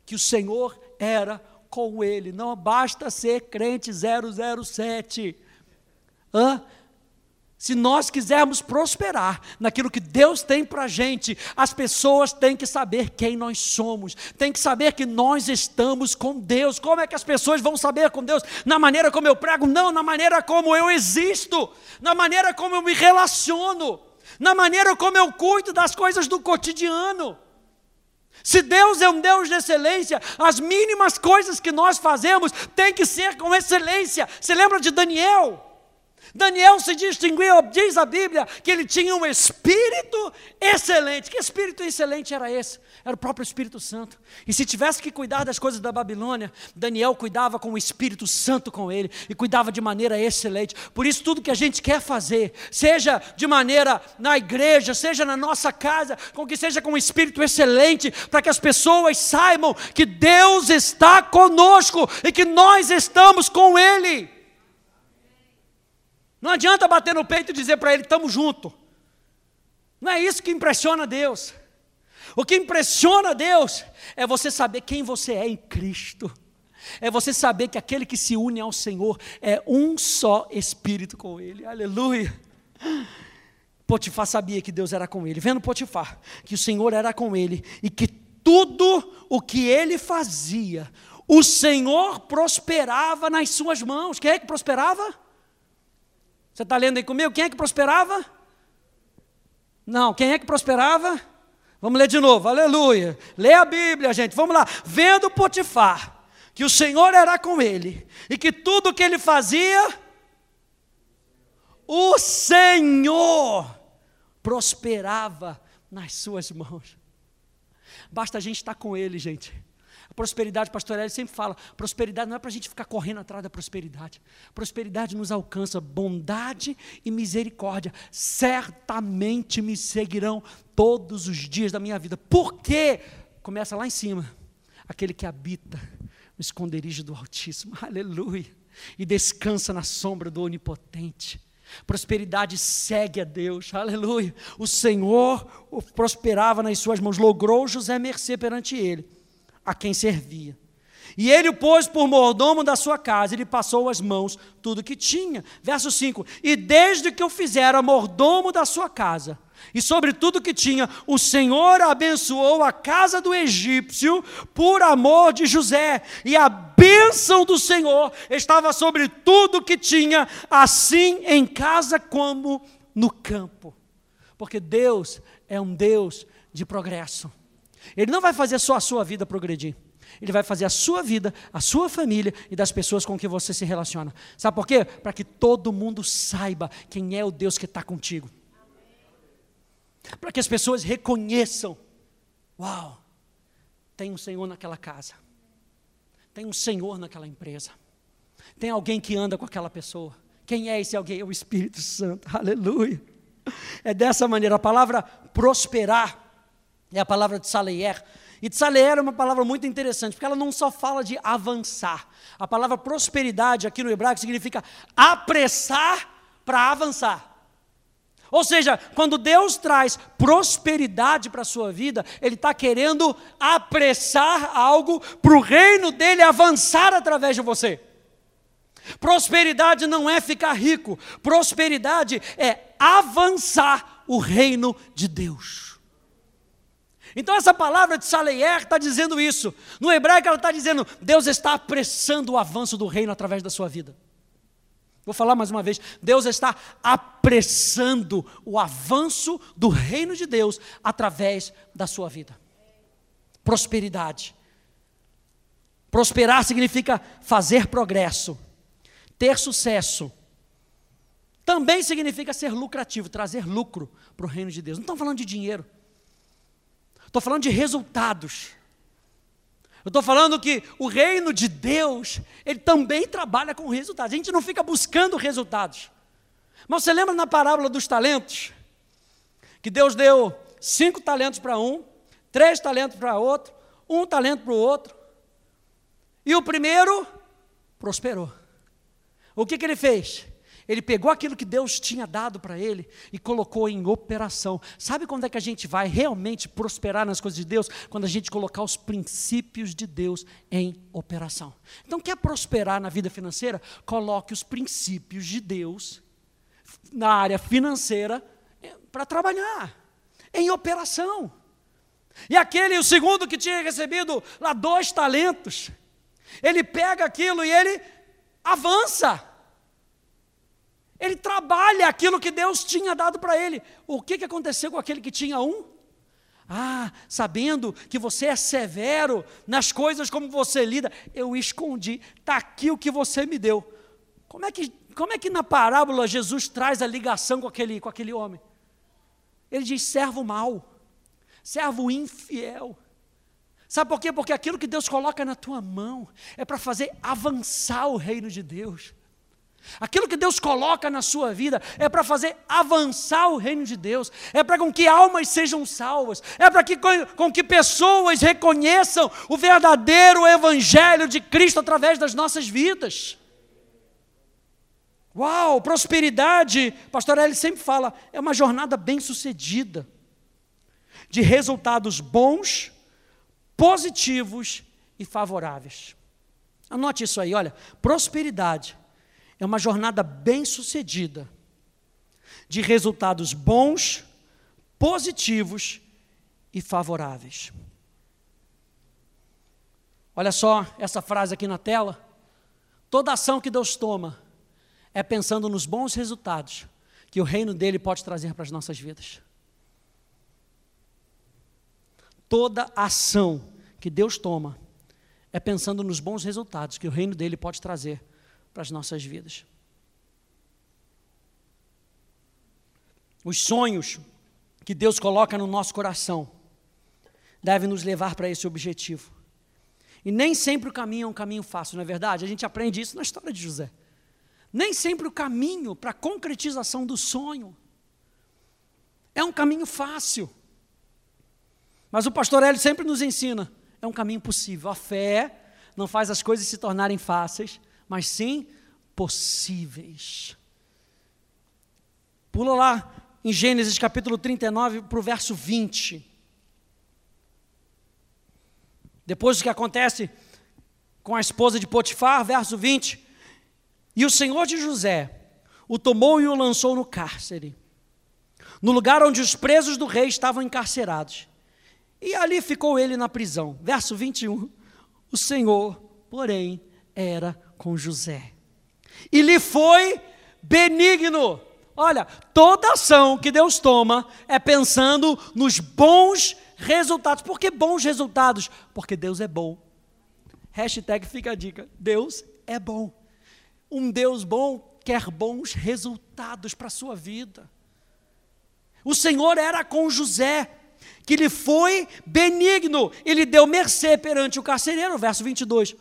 que o Senhor era com ele. Não basta ser crente 007. Hã? Se nós quisermos prosperar naquilo que Deus tem para a gente, as pessoas têm que saber quem nós somos, têm que saber que nós estamos com Deus. Como é que as pessoas vão saber com Deus? Na maneira como eu prego? Não, na maneira como eu existo, na maneira como eu me relaciono, na maneira como eu cuido das coisas do cotidiano. Se Deus é um Deus de excelência, as mínimas coisas que nós fazemos têm que ser com excelência. Você lembra de Daniel? Daniel se distinguiu, diz a Bíblia, que ele tinha um espírito excelente. Que espírito excelente era esse? Era o próprio Espírito Santo. E se tivesse que cuidar das coisas da Babilônia, Daniel cuidava com o Espírito Santo com ele e cuidava de maneira excelente. Por isso, tudo que a gente quer fazer, seja de maneira na igreja, seja na nossa casa, com que seja com um espírito excelente, para que as pessoas saibam que Deus está conosco e que nós estamos com Ele. Não adianta bater no peito e dizer para ele: estamos juntos. Não é isso que impressiona Deus. O que impressiona Deus é você saber quem você é em Cristo. É você saber que aquele que se une ao Senhor é um só espírito com Ele. Aleluia. Potifar sabia que Deus era com ele, vendo Potifar que o Senhor era com ele e que tudo o que ele fazia, o Senhor prosperava nas suas mãos. Quem é que prosperava? Você está lendo aí comigo? Quem é que prosperava? Não, quem é que prosperava? Vamos ler de novo, aleluia. Lê a Bíblia, gente, vamos lá. Vendo Potifar, que o Senhor era com ele, e que tudo que ele fazia, o Senhor prosperava nas suas mãos. Basta a gente estar com ele, gente. Prosperidade, pastor Eli sempre fala, prosperidade não é para a gente ficar correndo atrás da prosperidade. Prosperidade nos alcança, bondade e misericórdia certamente me seguirão todos os dias da minha vida. Por quê? Começa lá em cima. Aquele que habita no esconderijo do Altíssimo, aleluia, e descansa na sombra do Onipotente. Prosperidade segue a Deus, aleluia. O Senhor prosperava nas suas mãos, logrou José mercê perante ele a quem servia. E ele o pôs por mordomo da sua casa, e lhe passou as mãos tudo que tinha. Verso 5: E desde que o fizera mordomo da sua casa, e sobre tudo que tinha, o Senhor abençoou a casa do egípcio por amor de José, e a bênção do Senhor estava sobre tudo que tinha, assim em casa como no campo. Porque Deus é um Deus de progresso. Ele não vai fazer só a sua vida progredir. Ele vai fazer a sua vida, a sua família e das pessoas com que você se relaciona. Sabe por quê? Para que todo mundo saiba quem é o Deus que está contigo. Para que as pessoas reconheçam: Uau, tem um Senhor naquela casa. Tem um Senhor naquela empresa. Tem alguém que anda com aquela pessoa. Quem é esse alguém? É o Espírito Santo. Aleluia. É dessa maneira. A palavra prosperar é a palavra de Saleier. E Saleier é uma palavra muito interessante, porque ela não só fala de avançar. A palavra prosperidade aqui no hebraico significa apressar para avançar. Ou seja, quando Deus traz prosperidade para a sua vida, Ele está querendo apressar algo para o reino dele avançar através de você. Prosperidade não é ficar rico, prosperidade é avançar o reino de Deus. Então, essa palavra de Saleier está dizendo isso. No hebraico, ela está dizendo: Deus está apressando o avanço do reino através da sua vida. Vou falar mais uma vez: Deus está apressando o avanço do reino de Deus através da sua vida. Prosperidade. Prosperar significa fazer progresso, ter sucesso. Também significa ser lucrativo, trazer lucro para o reino de Deus. Não estamos falando de dinheiro, estou falando de resultados. Eu estou falando que o reino de Deus, ele também trabalha com resultados. A gente não fica buscando resultados. Mas você lembra na parábola dos talentos? Que Deus deu cinco talentos para um, três talentos para outro, um talento para o outro. E o primeiro prosperou. O que, que ele fez? Ele pegou aquilo que Deus tinha dado para ele e colocou em operação. Sabe quando é que a gente vai realmente prosperar nas coisas de Deus? Quando a gente colocar os princípios de Deus em operação. Então, quer prosperar na vida financeira? Coloque os princípios de Deus na área financeira eh, para trabalhar, em operação. E aquele, o segundo que tinha recebido lá dois talentos, ele pega aquilo e ele avança. Ele trabalha aquilo que Deus tinha dado para ele. O que, que aconteceu com aquele que tinha um? Ah, sabendo que você é severo nas coisas como você lida, eu escondi, está aqui o que você me deu. Como é, que, como é que na parábola Jesus traz a ligação com aquele, com aquele homem? Ele diz: servo mau, servo infiel. Sabe por quê? Porque aquilo que Deus coloca na tua mão é para fazer avançar o reino de Deus. Aquilo que Deus coloca na sua vida é para fazer avançar o reino de Deus, é para com que almas sejam salvas, é para que com que pessoas reconheçam o verdadeiro evangelho de Cristo através das nossas vidas. Uau, prosperidade, pastor Eli sempre fala, é uma jornada bem-sucedida, de resultados bons, positivos e favoráveis. Anote isso aí, olha, prosperidade é uma jornada bem-sucedida, de resultados bons, positivos e favoráveis. Olha só essa frase aqui na tela. Toda ação que Deus toma é pensando nos bons resultados que o reino dele pode trazer para as nossas vidas. Toda ação que Deus toma é pensando nos bons resultados que o reino dele pode trazer para as nossas vidas. Os sonhos que Deus coloca no nosso coração devem nos levar para esse objetivo. E nem sempre o caminho é um caminho fácil, não é verdade? A gente aprende isso na história de José. Nem sempre o caminho para a concretização do sonho é um caminho fácil. Mas o pastor Hélio sempre nos ensina, é um caminho possível. A fé não faz as coisas se tornarem fáceis, mas sim possíveis. Pula lá em Gênesis capítulo 39 para o verso 20. Depois do que acontece com a esposa de Potifar, verso 20. E o Senhor de José o tomou e o lançou no cárcere, no lugar onde os presos do rei estavam encarcerados. E ali ficou ele na prisão. Verso 21. O Senhor, porém, era com José. E lhe foi benigno. Olha, toda ação que Deus toma é pensando nos bons resultados. Por que bons resultados? Porque Deus é bom. Hashtag fica a dica: Deus é bom. Um Deus bom quer bons resultados para a sua vida. O Senhor era com José, que lhe foi benigno, ele deu mercê perante o carcereiro, verso 22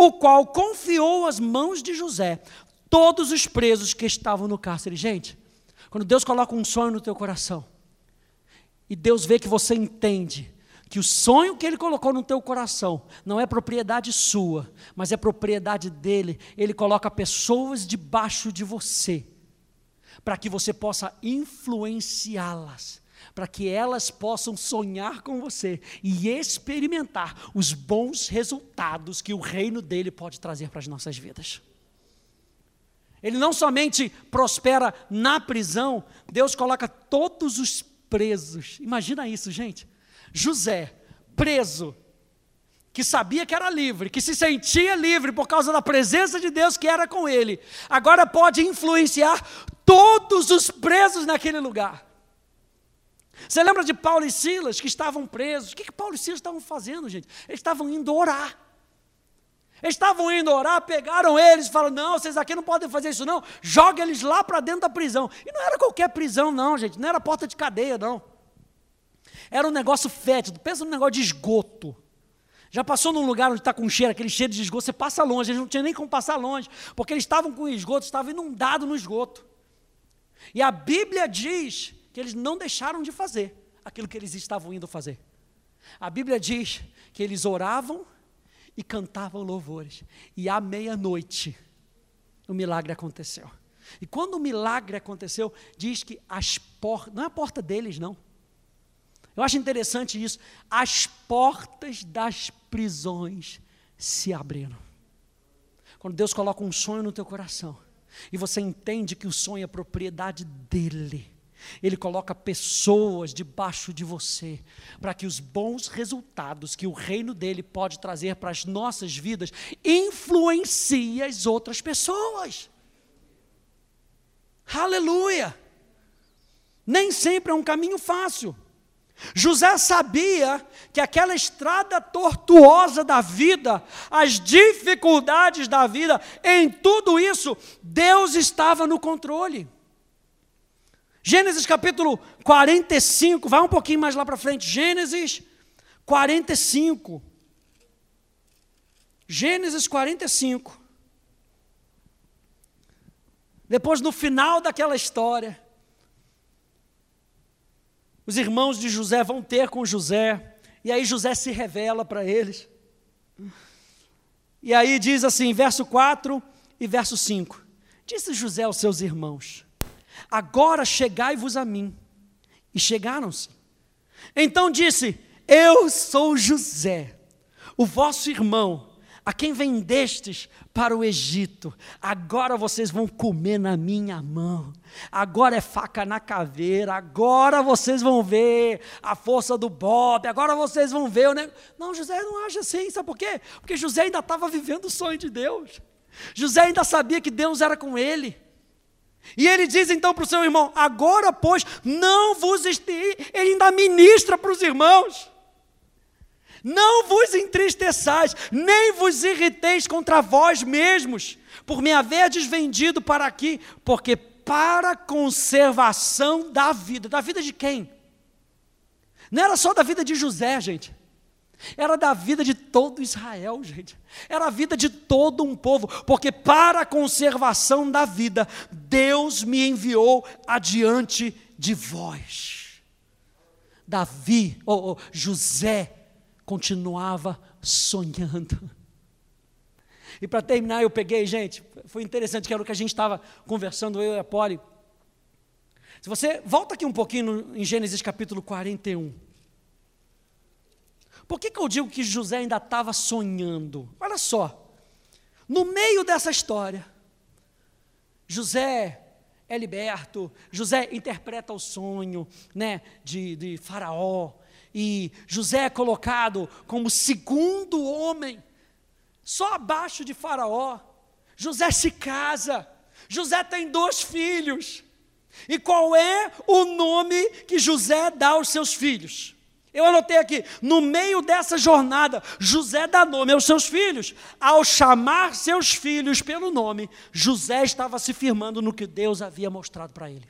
o qual confiou às mãos de José todos os presos que estavam no cárcere. Gente, quando Deus coloca um sonho no teu coração, e Deus vê que você entende que o sonho que Ele colocou no teu coração não é propriedade sua, mas é propriedade dele, Ele coloca pessoas debaixo de você, para que você possa influenciá-las, para que elas possam sonhar com você e experimentar os bons resultados que o reino dele pode trazer para as nossas vidas. Ele não somente prospera na prisão, Deus coloca todos os presos. Imagina isso, gente. José, preso, que sabia que era livre, que se sentia livre por causa da presença de Deus que era com ele, agora pode influenciar todos os presos naquele lugar. Você lembra de Paulo e Silas que estavam presos? O que, que Paulo e Silas estavam fazendo, gente? Eles estavam indo orar. Eles estavam indo orar, pegaram eles e falaram: Não, vocês aqui não podem fazer isso, não. Joga eles lá para dentro da prisão. E não era qualquer prisão, não, gente. Não era porta de cadeia, não. Era um negócio fétido. Pensa num negócio de esgoto. Já passou num lugar onde está com cheiro, aquele cheiro de esgoto, você passa longe, eles não tinham nem como passar longe, porque eles estavam com esgoto, estavam inundados no esgoto. E a Bíblia diz que eles não deixaram de fazer aquilo que eles estavam indo fazer. A Bíblia diz que eles oravam e cantavam louvores. E à meia-noite, o milagre aconteceu. E quando o milagre aconteceu, diz que as portas, não é a porta deles, não. Eu acho interessante isso. As portas das prisões se abriram. Quando Deus coloca um sonho no teu coração e você entende que o sonho é propriedade dele, ele coloca pessoas debaixo de você, para que os bons resultados que o reino dele pode trazer para as nossas vidas influencie as outras pessoas. Aleluia! Nem sempre é um caminho fácil. José sabia que aquela estrada tortuosa da vida, as dificuldades da vida, em tudo isso, Deus estava no controle. Gênesis capítulo 45, vai um pouquinho mais lá para frente. Gênesis 45. Gênesis 45. Depois, no final daquela história, os irmãos de José vão ter com José, e aí José se revela para eles. E aí diz assim, verso 4 e verso 5: Disse José aos seus irmãos: Agora chegai-vos a mim. E chegaram-se. Então disse: Eu sou José, o vosso irmão, a quem vendestes para o Egito, agora vocês vão comer na minha mão, agora é faca na caveira, agora vocês vão ver a força do Bob, agora vocês vão ver o negócio. Não, José não age assim, sabe por quê? Porque José ainda estava vivendo o sonho de Deus, José ainda sabia que Deus era com ele. E ele diz então para o seu irmão: agora, pois, não vos ele ainda ministra para os irmãos. Não vos entristeçais, nem vos irriteis contra vós mesmos, por me haverdes vendido para aqui, porque para conservação da vida. Da vida de quem? Não era só da vida de José, gente. Era da vida de todo Israel, gente. Era a vida de todo um povo, porque para a conservação da vida, Deus me enviou adiante de vós. Davi, ou José, continuava sonhando. E para terminar, eu peguei, gente, foi interessante que era o que a gente estava conversando, eu e a Poli. Se você volta aqui um pouquinho em Gênesis capítulo 41. Por que, que eu digo que José ainda estava sonhando? Olha só, no meio dessa história, José é liberto, José interpreta o sonho né, de, de Faraó, e José é colocado como segundo homem, só abaixo de Faraó. José se casa, José tem dois filhos. E qual é o nome que José dá aos seus filhos? Eu anotei aqui, no meio dessa jornada, José dá nome aos seus filhos. Ao chamar seus filhos pelo nome, José estava se firmando no que Deus havia mostrado para ele.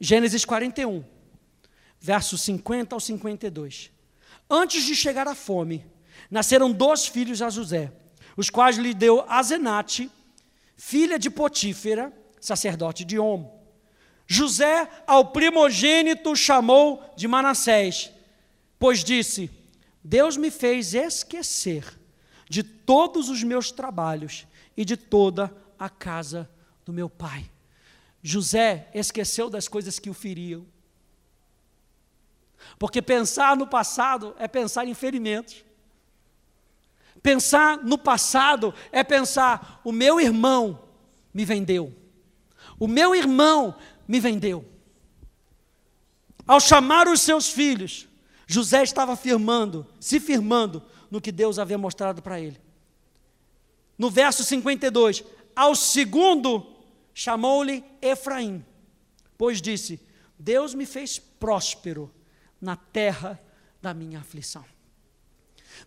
Gênesis 41 versos 50 ao 52. Antes de chegar a fome, nasceram dois filhos a José, os quais lhe deu Azenate, filha de Potífera, sacerdote de Om. José ao primogênito chamou de Manassés, pois disse: Deus me fez esquecer de todos os meus trabalhos e de toda a casa do meu pai. José esqueceu das coisas que o feriam. Porque pensar no passado é pensar em ferimentos. Pensar no passado é pensar: o meu irmão me vendeu. O meu irmão me vendeu. Ao chamar os seus filhos, José estava firmando, se firmando no que Deus havia mostrado para ele. No verso 52, ao segundo chamou-lhe Efraim, pois disse: Deus me fez próspero na terra da minha aflição.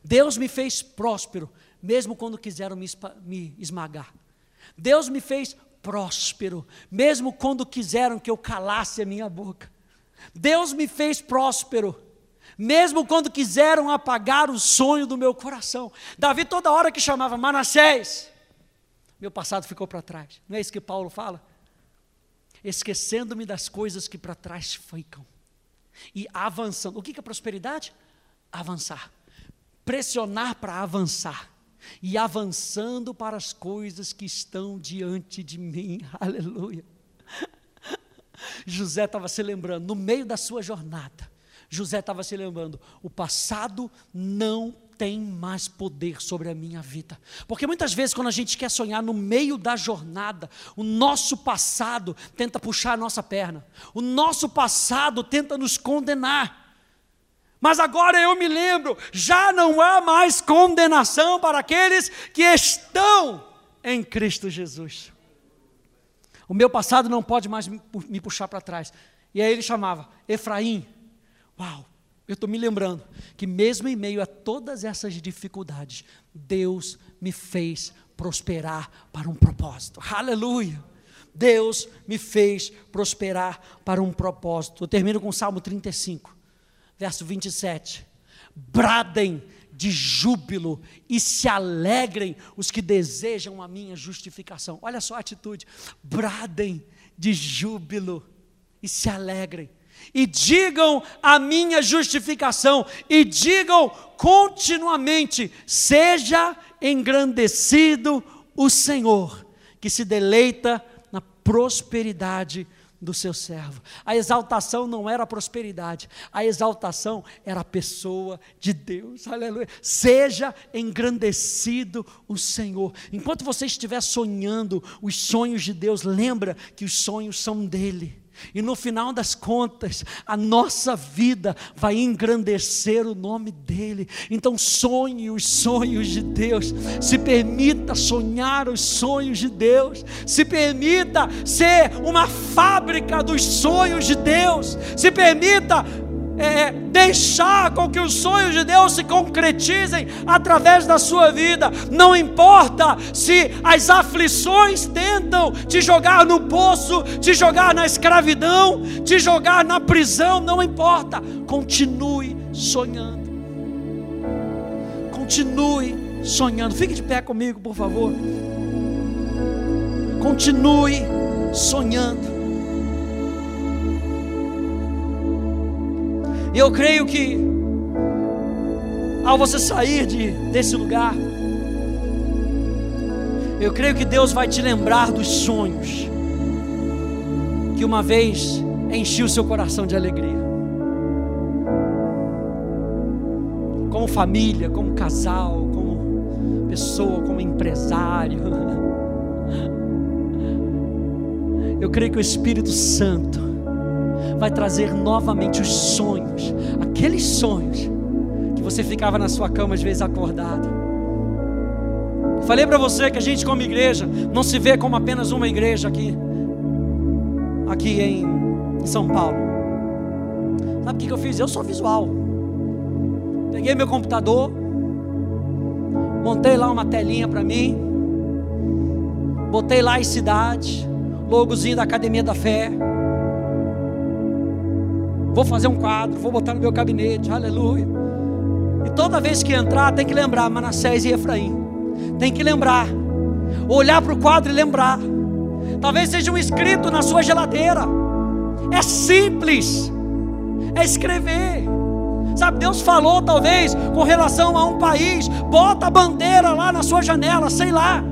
Deus me fez próspero, mesmo quando quiseram me, esmagar. Deus me fez próspero, mesmo quando quiseram que eu calasse a minha boca. Deus me fez próspero, mesmo quando quiseram apagar o sonho do meu coração. Davi, toda hora que chamava Manassés, meu passado ficou para trás. Não é isso que Paulo fala? Esquecendo-me das coisas que para trás ficam e avançando. O que é prosperidade? Avançar. Pressionar para avançar. E avançando para as coisas que estão diante de mim. Aleluia. José estava se lembrando, no meio da sua jornada, José estava se lembrando: o passado não tem mais poder sobre a minha vida. Porque muitas vezes, quando a gente quer sonhar no meio da jornada, o nosso passado tenta puxar a nossa perna, o nosso passado tenta nos condenar. Mas agora eu me lembro, já não há mais condenação para aqueles que estão em Cristo Jesus. O meu passado não pode mais me puxar para trás. E aí ele chamava Efraim. Uau, eu estou me lembrando que mesmo em meio a todas essas dificuldades, Deus me fez prosperar para um propósito. Aleluia! Deus me fez prosperar para um propósito. Eu termino com o Salmo 35, verso 27. Bradem de júbilo e se alegrem os que desejam a minha justificação. Olha só a atitude. Bradem de júbilo e se alegrem. E digam a minha justificação, e digam continuamente: seja engrandecido o Senhor, que se deleita na prosperidade do seu servo. A exaltação não era prosperidade, a exaltação era a pessoa de Deus. Aleluia. Seja engrandecido o Senhor. Enquanto você estiver sonhando os sonhos de Deus, lembra que os sonhos são dele. E no final das contas, a nossa vida vai engrandecer o nome dEle. Então, sonhe os sonhos de Deus, se permita sonhar os sonhos de Deus, se permita ser uma fábrica dos sonhos de Deus, se permita é, deixar com que os sonhos de Deus se concretizem através da sua vida. Não importa se as aflições tentam te jogar no poço, te jogar na escravidão, te jogar na prisão, não importa. Continue sonhando. Continue sonhando. Fique de pé comigo, por favor. Continue sonhando. E eu creio que, ao você sair de, desse lugar, eu creio que Deus vai te lembrar dos sonhos que uma vez enchiu seu coração de alegria. Como família, como casal, como pessoa, como empresário. Eu creio que o Espírito Santo vai trazer novamente os sonhos, aqueles sonhos que você ficava na sua cama às vezes acordado. Falei para você que a gente como igreja não se vê como apenas uma igreja aqui, aqui em São Paulo. Sabe o que eu fiz? Eu sou visual. Peguei meu computador, montei lá uma telinha para mim, botei lá em cidade, logozinho da Academia da Fé vou fazer um quadro, vou botar no meu gabinete, aleluia. E toda vez que entrar, tem que lembrar Manassés e Efraim. Tem que lembrar. Olhar para o quadro e lembrar. Talvez seja um escrito na sua geladeira. É simples. É escrever. Sabe, Deus falou talvez com relação a um país. Bota a bandeira lá na sua janela, sei lá.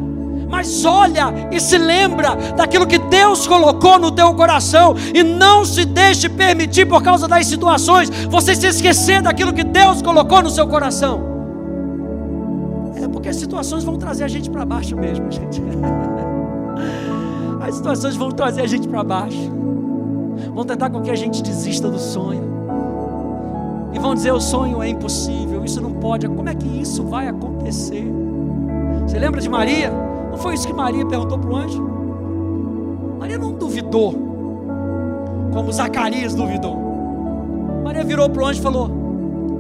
Mas olha e se lembra daquilo que Deus colocou no teu coração e não se deixe permitir por causa das situações você se esquecer daquilo que Deus colocou no seu coração. É porque as situações vão trazer a gente para baixo mesmo, gente. As situações vão trazer a gente para baixo. Vão tentar com que a gente desista do sonho. E vão dizer: o sonho é impossível, isso não pode. Como é que isso vai acontecer? Você lembra de Maria? Não foi isso que Maria perguntou para o anjo? Maria não duvidou, como Zacarias duvidou. Maria virou para o anjo e falou: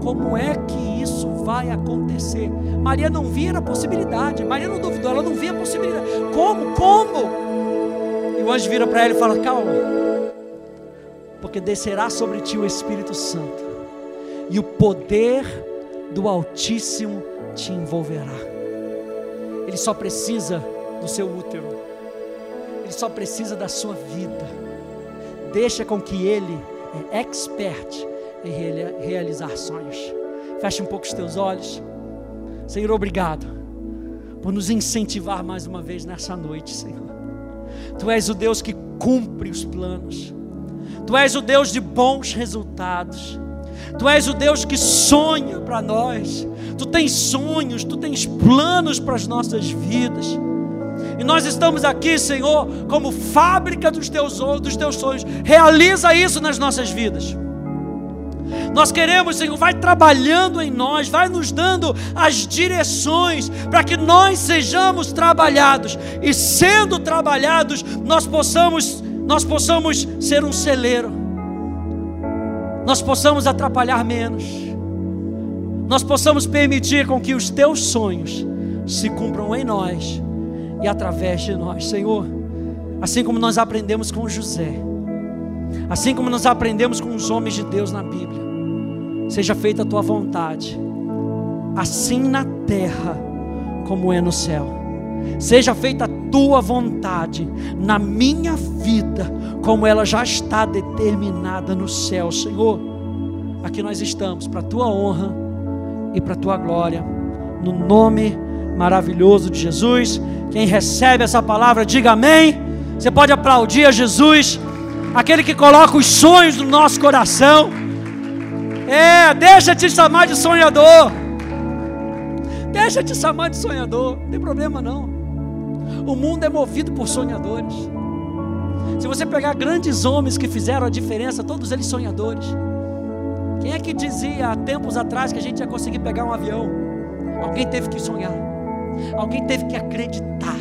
Como é que isso vai acontecer? Maria não via a possibilidade, Maria não duvidou, ela não via a possibilidade. Como? Como? E o anjo vira para ela e fala: Calma, porque descerá sobre ti o Espírito Santo, e o poder do Altíssimo te envolverá. Ele só precisa do seu útero, ele só precisa da sua vida. Deixa com que ele é expert em realizar sonhos. Feche um pouco os teus olhos. Senhor, obrigado por nos incentivar mais uma vez nessa noite, Senhor. Tu és o Deus que cumpre os planos. Tu és o Deus de bons resultados. Tu és o Deus que sonha para nós. Tu tens sonhos, tu tens planos para as nossas vidas. E nós estamos aqui, Senhor, como fábrica dos teus, dos teus sonhos. Realiza isso nas nossas vidas. Nós queremos, Senhor, vai trabalhando em nós, vai nos dando as direções para que nós sejamos trabalhados e sendo trabalhados, nós possamos nós possamos ser um celeiro. Nós possamos atrapalhar menos. Nós possamos permitir com que os teus sonhos se cumpram em nós e através de nós, Senhor. Assim como nós aprendemos com José, assim como nós aprendemos com os homens de Deus na Bíblia, seja feita a tua vontade, assim na terra como é no céu. Seja feita a tua vontade na minha vida, como ela já está determinada no céu, Senhor. Aqui nós estamos para a tua honra e para a tua glória, no nome maravilhoso de Jesus. Quem recebe essa palavra, diga amém. Você pode aplaudir a Jesus, aquele que coloca os sonhos no nosso coração. É, deixa te chamar de sonhador. Deixa te chamar de sonhador, não tem problema não. O mundo é movido por sonhadores. Se você pegar grandes homens que fizeram a diferença, todos eles sonhadores. Quem é que dizia há tempos atrás que a gente ia conseguir pegar um avião? Alguém teve que sonhar, alguém teve que acreditar,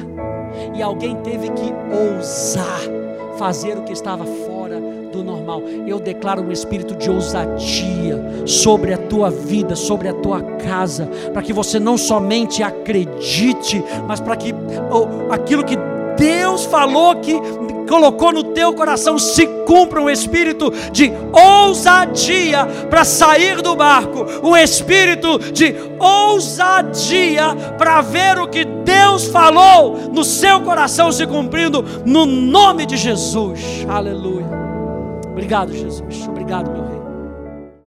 e alguém teve que ousar fazer o que estava fora do normal. Eu declaro um espírito de ousadia sobre a tua vida, sobre a tua casa, para que você não somente acredite, mas para que oh, aquilo que Deus falou que colocou no teu coração se cumpra um espírito de ousadia para sair do barco, um espírito de ousadia para ver o que Deus falou no seu coração se cumprindo no nome de Jesus. Aleluia. Obrigado, Jesus. Obrigado, meu rei.